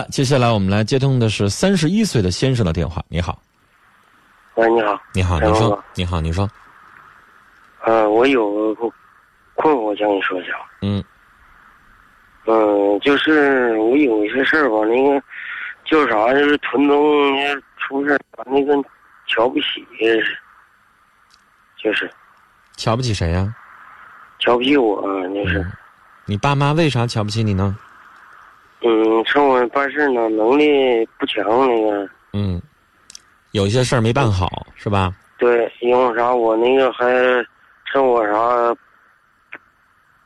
的，接下来我们来接通的是三十一岁的先生的电话。你好，喂，你好，你好，你说，你好，你说，呃，我有个困惑想跟你说一下。嗯。嗯、就是我有一些事儿吧，那个叫啥，就是屯东出事儿，把那个瞧不起，就是。瞧不起谁呀、瞧不起我，就是。嗯。你爸妈为啥瞧不起你呢？嗯，趁我办事呢能力不强，那个嗯，有些事儿没办好，是吧？对，因为啥我那个还趁我啥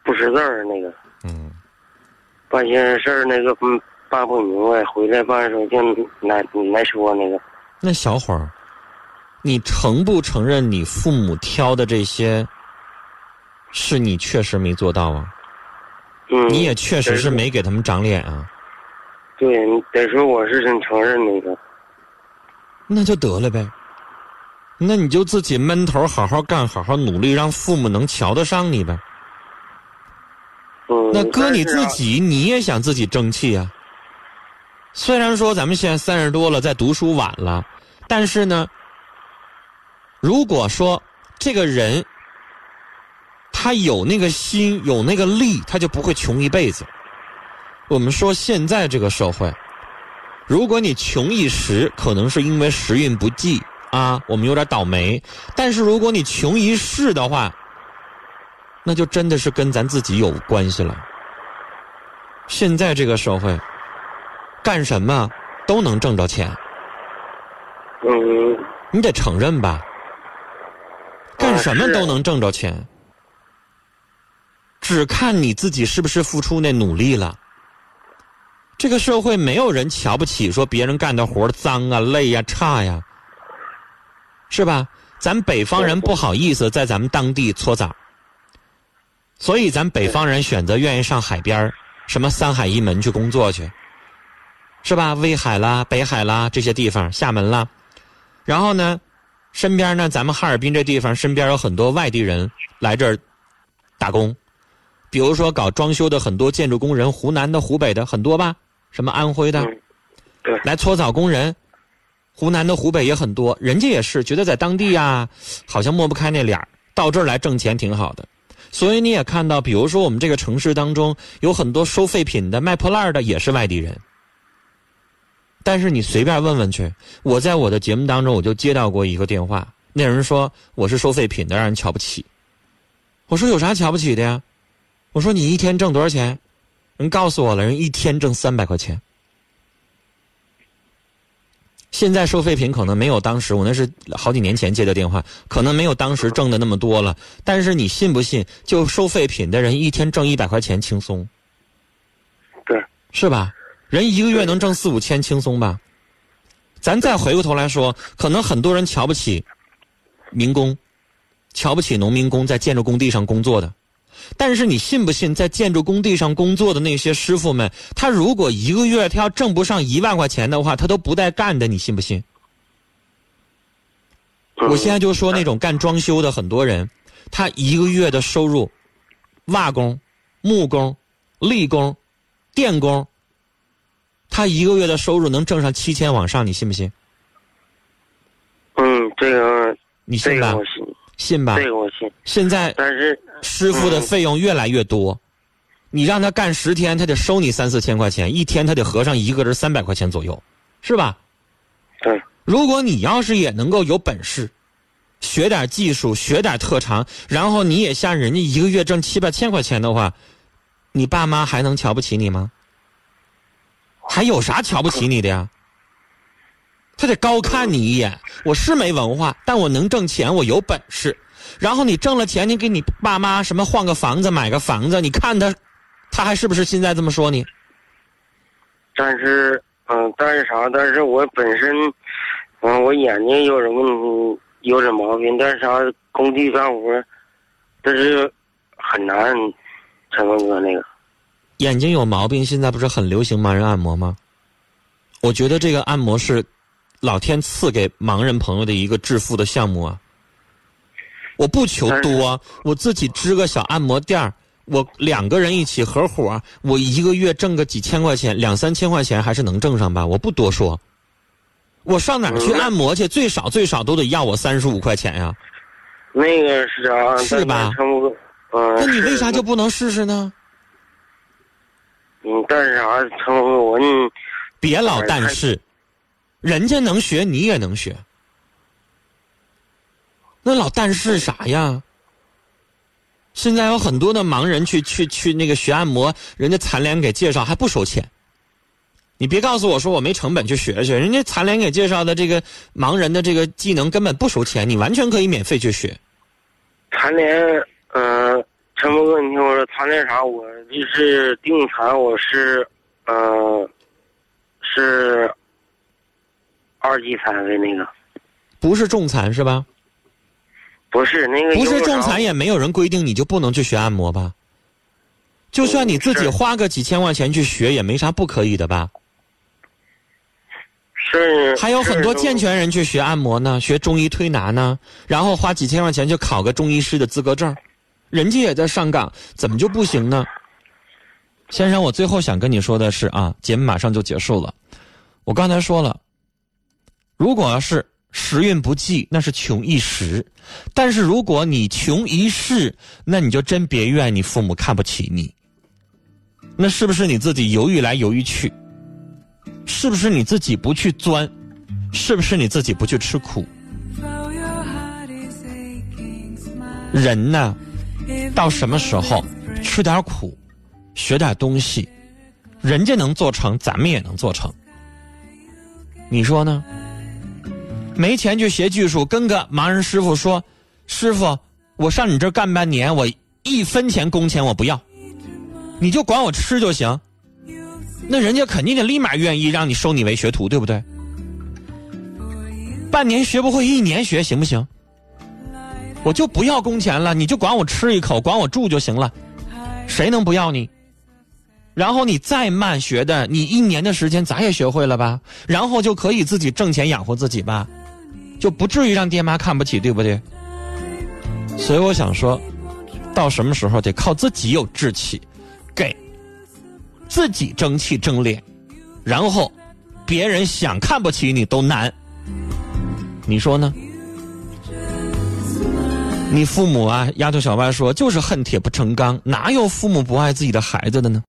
不识字儿那个。嗯，办些事儿那个嗯办不明白，回来办的时候就难难说那个。那小伙儿，你承不承认你父母挑的这些，是你确实没做到啊？嗯，你也确实是没给他们长脸啊？对，得说我是真承认那个。那就得了呗。那你就自己闷头好好干，好好努力，让父母能瞧得上你呗。嗯，那哥你自己，你也想自己争气啊。虽然说咱们现在三十多了，在读书晚了，但是呢，如果说这个人他有那个心，有那个力，他就不会穷一辈子。我们说现在这个社会，如果你穷一时，可能是因为时运不济啊，我们有点倒霉；但是如果你穷一世的话，那就真的是跟咱自己有关系了。现在这个社会，干什么都能挣着钱，嗯你得承认吧？干什么都能挣着钱，只看你自己是不是付出那努力了。这个社会没有人瞧不起说别人干的活脏啊、累呀、差呀，是吧？咱北方人不好意思在咱们当地搓澡，所以咱北方人选择愿意上海边什么三海一门去工作去，是吧？威海啦、北海啦这些地方，厦门啦，然后呢，身边呢，咱们哈尔滨这地方身边有很多外地人来这儿打工，比如说搞装修的很多建筑工人，湖南的、湖北的很多吧，什么安徽的，嗯，对，来搓澡工人，湖南的、湖北也很多，人家也是觉得在当地啊，好像抹不开那脸儿到这儿来挣钱挺好的。所以你也看到，比如说我们这个城市当中有很多收废品的、卖破烂儿的，也是外地人。但是你随便问问去，我在我的节目当中我就接到过一个电话，那人说我是收废品的，让人瞧不起。我说有啥瞧不起的呀？我说你一天挣多少钱？人告诉我了，人一天挣三百块钱。现在收废品可能没有当时，我那是好几年前接的电话，可能没有当时挣的那么多了。但是你信不信，就收废品的人一天挣一百块钱轻松，对，是吧？人一个月能挣四五千轻松吧？咱再回过头来说，可能很多人瞧不起民工，瞧不起农民工在建筑工地上工作的。但是你信不信，在建筑工地上工作的那些师傅们，他如果一个月他要挣不上一万块钱的话，他都不带干的，你信不信？嗯我现在就说那种干装修的很多人，他一个月的收入，瓦工、木工、力工、电工，他一个月的收入能挣上七千往上，你信不信？嗯，这个你信吧这个我？信，信吧这？个我信，现在但是师傅的费用越来越多，你让他干十天，他得收你三四千块钱，一天他得合上一个人三百块钱左右，是吧？对，如果你要是也能够有本事，学点技术，学点特长，然后你也像人家一个月挣七八千块钱的话，你爸妈还能瞧不起你吗？还有啥瞧不起你的呀？他得高看你一眼。我是没文化，但我能挣钱，我有本事。然后你挣了钱，你给你爸妈什么换个房子、买个房子，你看他，他还是不是现在这么说你？但是嗯，但是啥？但是我本身嗯，我眼睛有点问题，有点毛病，但是啥？工地干活，但是很难，陈峰哥那个。眼睛有毛病，现在不是很流行盲人按摩吗？我觉得这个按摩是老天赐给盲人朋友的一个致富的项目啊。我不求多，我自己支个小按摩店儿，我两个人一起合伙，我一个月挣个几千块钱，两三千块钱还是能挣上吧？我不多说。我上哪儿去按摩去？最少最少都得要我三十五块钱呀。那个是啊，是吧？嗯。那你为啥就不能试试呢？嗯，但是啥？成我你别老但是，人家能学，你也能学。那老但是啥呀？现在有很多的盲人去去去那个学按摩，人家残联给介绍还不收钱。你别告诉我说我没成本去学学，人家残联给介绍的这个盲人的这个技能根本不收钱，你完全可以免费去学。残联，嗯，陈峰哥，你听我说，残联啥？我就是定残，我是，嗯，是二级残的那个，不是重残是吧？不是那个，不是仲裁，也没有人规定你就不能去学按摩吧？就算你自己花个几千块钱去学，也没啥不可以的吧？是。还有很多健全人去学按摩呢，学中医推拿呢，然后花几千块钱去考个中医师的资格证，人家也在上岗，怎么就不行呢？先生，我最后想跟你说的是啊，节目马上就结束了。我刚才说了，如果要是。时运不济，那是穷一时；但是如果你穷一世，那你就真别怨你父母看不起你。那是不是你自己犹豫来犹豫去？是不是你自己不去钻？是不是你自己不去吃苦？人呢，到什么时候吃点苦，学点东西，人家能做成，咱们也能做成。你说呢？没钱去学技术，跟个盲人师傅说：“师傅，我上你这干半年，我一分钱工钱我不要，你就管我吃就行。”那人家肯定得立马愿意让你收你为学徒，对不对？半年学不会，一年学行不行？我就不要工钱了，你就管我吃一口，管我住就行了，谁能不要你？然后你再慢学的，你一年的时间咱也学会了吧？然后就可以自己挣钱养活自己吧？就不至于让爹妈看不起，对不对？所以我想说，到什么时候得靠自己有志气，给自己争气争脸，然后别人想看不起你都难。你说呢？你父母啊，丫头小歪说，就是恨铁不成钢，哪有父母不爱自己的孩子的呢？